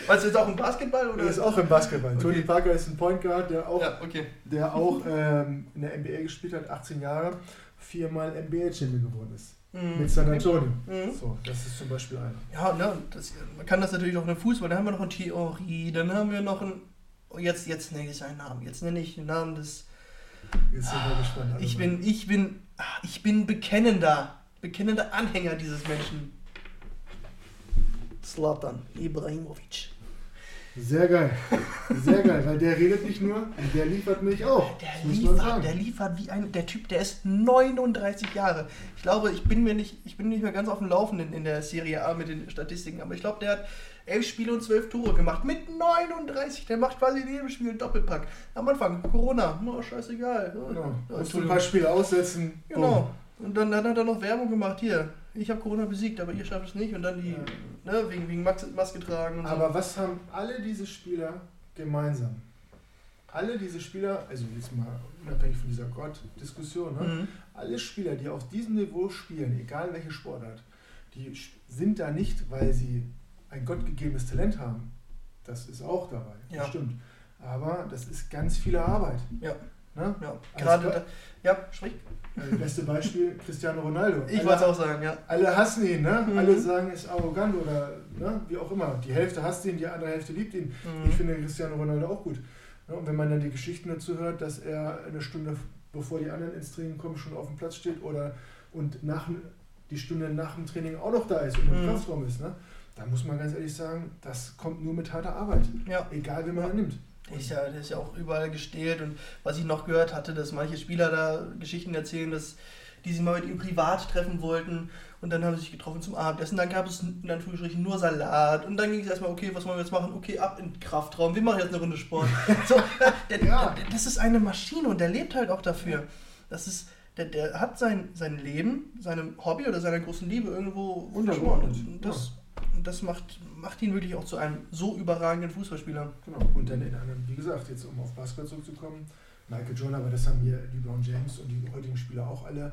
[SPEAKER 1] Weißt du jetzt auch im Basketball? Oder?
[SPEAKER 2] Der ist auch im Basketball.
[SPEAKER 1] Okay.
[SPEAKER 2] Tony Parker ist ein Point Guard, der auch,
[SPEAKER 1] Ja, okay.
[SPEAKER 2] der auch ähm, in der NBA gespielt hat, 18 Jahre, viermal NBA-Champion geworden ist.
[SPEAKER 1] Mhm.
[SPEAKER 2] Mit San Antonio.
[SPEAKER 1] Mhm.
[SPEAKER 2] So, das ist zum Beispiel einer.
[SPEAKER 1] Ja, ne, das, man kann das natürlich auch in Fußball. Dann haben wir noch eine Theorie, dann haben wir noch ein. Oh, jetzt, jetzt nenne ich seinen Namen. Jetzt nenne ich den Namen des.
[SPEAKER 2] Jetzt sind wir gespannt.
[SPEAKER 1] Ich bin, ich bin, ich bin bekennender, bekennender Anhänger dieses Menschen. Slatan Ibrahimovic.
[SPEAKER 2] Sehr geil. Sehr geil, weil der redet nicht nur, der liefert mich auch.
[SPEAKER 1] Der liefert, der liefert wie ein, der Typ, der ist 39 Jahre. Ich glaube, ich bin mir nicht, ich bin nicht mehr ganz auf dem Laufenden in der Serie A mit den Statistiken, aber ich glaube, der hat elf Spiele und zwölf Tore gemacht mit 39. Der macht quasi in jedem Spiel einen Doppelpack. Am Anfang Corona, no, scheißegal.
[SPEAKER 2] Genau.
[SPEAKER 1] Ja,
[SPEAKER 2] Musst du ein paar Spiele aussetzen.
[SPEAKER 1] Genau. Und dann, dann hat er noch Werbung gemacht. Hier, ich habe Corona besiegt, aber ihr schafft es nicht. Und dann die, ne, wegen, wegen Max- Maske tragen und
[SPEAKER 2] Aber was haben alle diese Spieler gemeinsam? Alle diese Spieler, also jetzt mal unabhängig von dieser Gott-Diskussion,
[SPEAKER 1] so.
[SPEAKER 2] ne?
[SPEAKER 1] Mhm.
[SPEAKER 2] alle Spieler, die auf diesem Niveau spielen, egal welche Sportart, die sind da nicht, weil sie ein gottgegebenes Talent haben. Das ist auch dabei,
[SPEAKER 1] Ja.
[SPEAKER 2] das stimmt. Aber das ist ganz viel Arbeit.
[SPEAKER 1] Ja.
[SPEAKER 2] Ne?
[SPEAKER 1] Ja,
[SPEAKER 2] Als
[SPEAKER 1] gerade
[SPEAKER 2] Be-
[SPEAKER 1] da, ja, sprich.
[SPEAKER 2] Äh, Beste Beispiel Cristiano Ronaldo.
[SPEAKER 1] Ich wollte es auch sagen, ja.
[SPEAKER 2] Alle hassen ihn, ne?
[SPEAKER 1] Mhm.
[SPEAKER 2] Alle sagen, er ist arrogant oder ne? wie auch immer. Die Hälfte hasst ihn, die andere Hälfte liebt ihn.
[SPEAKER 1] Mhm.
[SPEAKER 2] Ich finde Cristiano Ronaldo auch gut. Und wenn man dann die Geschichten dazu hört, dass er eine Stunde bevor die anderen ins Training kommen, schon auf dem Platz steht oder und nach, die Stunde nach dem Training auch noch da ist und im
[SPEAKER 1] Mhm.
[SPEAKER 2] Kraftraum ist, ne? da muss man ganz ehrlich sagen, das kommt nur mit harter Arbeit.
[SPEAKER 1] Ja,
[SPEAKER 2] Egal, wie man ihn nimmt.
[SPEAKER 1] Der ist, ja, der ist ja auch überall gestählt. Und was ich noch gehört hatte, dass manche Spieler da Geschichten erzählen, dass die sich mal mit ihm privat treffen wollten. Und dann haben sie sich getroffen zum Abendessen. Dann gab es in Anführungsstrichen nur Salat. Und dann ging es erstmal, okay, was wollen wir jetzt machen? Okay, ab in den Kraftraum. Wir machen jetzt eine Runde Sport. So, der,
[SPEAKER 2] Ja.
[SPEAKER 1] der, das ist eine Maschine und der lebt halt auch dafür. Das ist, der, der hat sein, sein Leben, seinem Hobby oder seiner großen Liebe irgendwo
[SPEAKER 2] Untergeordnet,
[SPEAKER 1] das, das macht, macht ihn wirklich auch zu einem so überragenden Fußballspieler.
[SPEAKER 2] Genau. Und dann in einem, wie gesagt, jetzt um auf Basketball zurückzukommen, Michael Jordan, aber das haben hier LeBron James und die heutigen Spieler auch alle.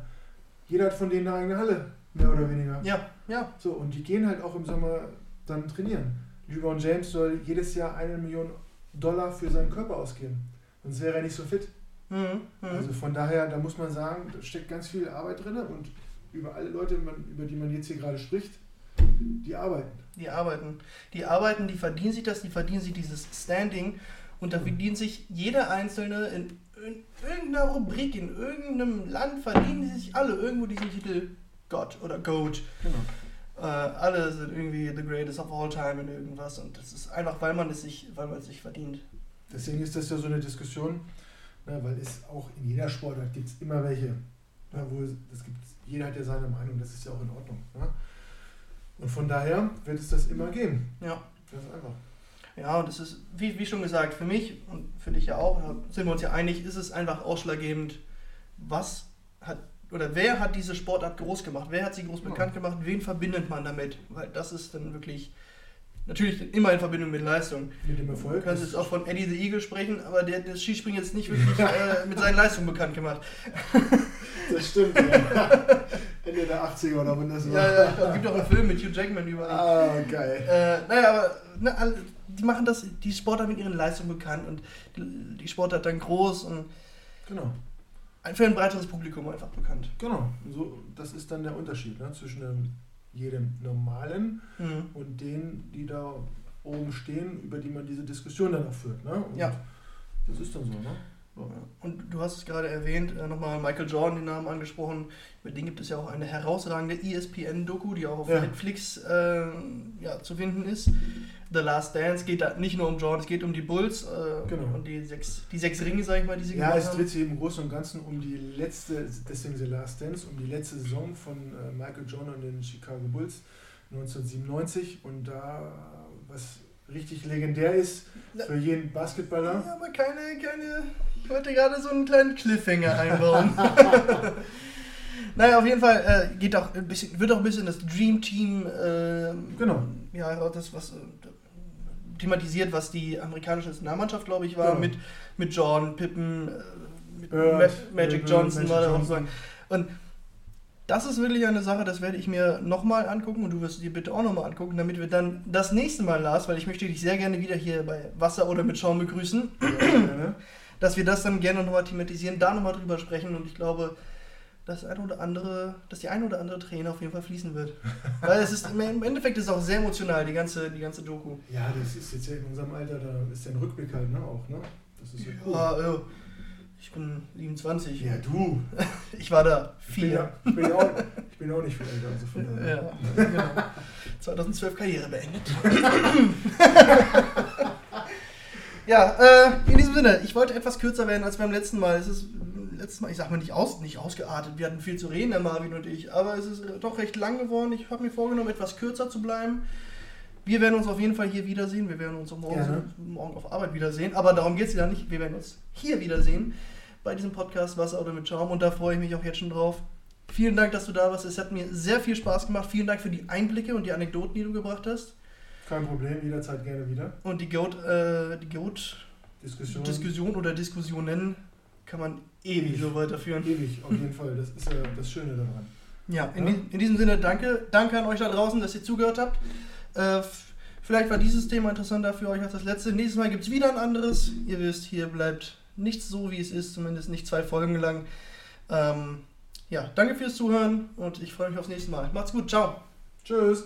[SPEAKER 2] Jeder hat von denen eine eigene Halle, mehr oder weniger.
[SPEAKER 1] Ja, ja.
[SPEAKER 2] So, und die gehen halt auch im Sommer dann trainieren. LeBron James soll jedes Jahr eine Million Dollar für seinen Körper ausgeben. Sonst wäre er nicht so fit.
[SPEAKER 1] Mhm. Mhm.
[SPEAKER 2] Also von daher, da muss man sagen, da steckt ganz viel Arbeit drin und über alle Leute, über die man jetzt hier gerade spricht, die arbeiten.
[SPEAKER 1] Die arbeiten. Die arbeiten, die verdienen sich das, die verdienen sich dieses Standing und da verdient sich jeder Einzelne in, in irgendeiner Rubrik, in irgendeinem Land, verdienen die sich alle irgendwo diesen Titel Gott oder Goat.
[SPEAKER 2] Genau.
[SPEAKER 1] Äh, alle sind irgendwie the greatest of all time in irgendwas und das ist einfach, weil man es sich, weil man es sich verdient.
[SPEAKER 2] Deswegen ist das ja so eine Diskussion, ne, weil es auch in jeder Sportart gibt es immer welche. Ne, wo es, das gibt, jeder hat ja seine Meinung, das ist ja auch in Ordnung. Ne? Und von daher wird es das immer geben.
[SPEAKER 1] Ja.
[SPEAKER 2] Ist einfach.
[SPEAKER 1] Ja, und es ist, wie, wie schon gesagt, für mich und für dich ja auch, sind wir uns ja einig, ist es einfach ausschlaggebend, was hat oder wer hat diese Sportart groß gemacht, wer hat sie groß bekannt gemacht, wen verbindet man damit? Weil das ist dann wirklich, natürlich immer in Verbindung mit Leistung.
[SPEAKER 2] Mit dem
[SPEAKER 1] Du
[SPEAKER 2] Erfolg.
[SPEAKER 1] kannst jetzt auch von Eddie the Eagle sprechen, aber der hat das Skispringen jetzt nicht wirklich äh, mit seinen Leistungen bekannt gemacht.
[SPEAKER 2] Das stimmt, ja. Ende der 80er oder wann das war.
[SPEAKER 1] Ja, ja, es gibt auch einen Film mit Hugh Jackman über ihn.
[SPEAKER 2] Ah, geil.
[SPEAKER 1] Äh, naja, aber ne, alle, die machen das, die Sportler mit ihren Leistungen bekannt und die, Sportart dann groß und
[SPEAKER 2] Genau.
[SPEAKER 1] für ein breiteres Publikum einfach bekannt.
[SPEAKER 2] Genau. So, das ist dann der Unterschied ne, zwischen dem, jedem Normalen
[SPEAKER 1] Mhm.
[SPEAKER 2] und denen, die da oben stehen, über die man diese Diskussion dann auch führt. Ne? Und
[SPEAKER 1] Ja.
[SPEAKER 2] Das ist dann so, ne? So.
[SPEAKER 1] Und du hast es gerade erwähnt, äh, nochmal Michael Jordan den Namen angesprochen. Über den gibt es ja auch eine herausragende ESPN-Doku, die auch auf
[SPEAKER 2] Ja.
[SPEAKER 1] Netflix äh, ja, zu finden ist. The Last Dance geht da nicht nur um Jordan, es geht um die Bulls äh,
[SPEAKER 2] Genau.
[SPEAKER 1] und die sechs, die sechs Ringe, sag ich mal, die sie
[SPEAKER 2] Ja,
[SPEAKER 1] gemacht
[SPEAKER 2] es
[SPEAKER 1] haben.
[SPEAKER 2] dreht sich im Großen und Ganzen um die letzte, deswegen The Last Dance, um die letzte Saison von äh, Michael Jordan und den Chicago Bulls 1997 und da, was richtig legendär ist für jeden Basketballer.
[SPEAKER 1] Ja, aber keine, keine. Ich wollte gerade so einen kleinen Cliffhanger einbauen. naja, auf jeden Fall äh, geht auch ein bisschen, wird auch ein bisschen das Dream Team äh,
[SPEAKER 2] Genau.
[SPEAKER 1] ja, das, was äh, thematisiert, was die amerikanische Nationalmannschaft, glaube ich, war,
[SPEAKER 2] Genau.
[SPEAKER 1] mit, mit Jordan, Pippen, äh, mit
[SPEAKER 2] Bird,
[SPEAKER 1] Ma Magic Johnson
[SPEAKER 2] Magic
[SPEAKER 1] war da auch so. Und das ist wirklich eine Sache, das werde ich mir nochmal angucken und du wirst dir bitte auch nochmal angucken, damit wir dann das nächste Mal, Lars, weil ich möchte dich sehr gerne wieder hier bei Wasser oder mit Schaum begrüßen,
[SPEAKER 2] Gerne.
[SPEAKER 1] Dass wir das dann gerne nochmal thematisieren, da nochmal drüber sprechen und ich glaube, das eine oder andere, dass die eine oder andere Träne auf jeden Fall fließen wird. Weil es ist im Endeffekt ist es auch sehr emotional, die ganze, die ganze Doku.
[SPEAKER 2] Ja, das ist jetzt ja in unserem Alter, da ist ja ein Rückblick halt, ne? Auch, ne? Das ist ja cool.
[SPEAKER 1] Ja, ich bin 27.
[SPEAKER 2] Ja, du.
[SPEAKER 1] Ich war da
[SPEAKER 2] Ich bin,
[SPEAKER 1] vier.
[SPEAKER 2] ja, ich, bin ja auch, ich bin auch nicht viel älter. Also von.
[SPEAKER 1] Ja, genau. 2012 Karriere beendet. Ja, äh, in diesem Sinne, ich wollte etwas kürzer werden als beim letzten Mal. Es ist letztes Mal, ich sag mal nicht, aus, nicht ausgeartet, wir hatten viel zu reden, der Marvin und ich, aber es ist doch recht lang geworden. Ich habe mir vorgenommen, etwas kürzer zu bleiben. Wir werden uns auf jeden Fall hier wiedersehen. Wir werden uns auch morgen,
[SPEAKER 2] Gerne.
[SPEAKER 1] morgen auf Arbeit wiedersehen. Aber darum geht es ja nicht. Wir werden uns hier wiedersehen bei diesem Podcast Wasser oder mit Schaum. Und da freue ich mich auch jetzt schon drauf. Vielen Dank, dass du da warst. Es hat mir sehr viel Spaß gemacht. Vielen Dank für die Einblicke und die Anekdoten, die du gebracht hast.
[SPEAKER 2] Kein Problem, jederzeit gerne wieder.
[SPEAKER 1] Und die Goat, äh, die Goat
[SPEAKER 2] Diskussion.
[SPEAKER 1] Diskussion oder Diskussionen kann man ewig so weiterführen.
[SPEAKER 2] Ewig, auf jeden Fall. Das ist ja das Schöne daran.
[SPEAKER 1] Ja, in,
[SPEAKER 2] Ja.
[SPEAKER 1] die- in diesem Sinne danke. Danke an euch da draußen, dass ihr zugehört habt. Äh, vielleicht war dieses Thema interessanter für euch als das letzte. Nächstes Mal gibt es wieder ein anderes. Ihr wisst, hier bleibt nichts so, wie es ist, zumindest nicht zwei Folgen lang. Ähm, ja, danke fürs Zuhören und ich freue mich aufs nächste Mal. Macht's gut, ciao.
[SPEAKER 2] Tschüss.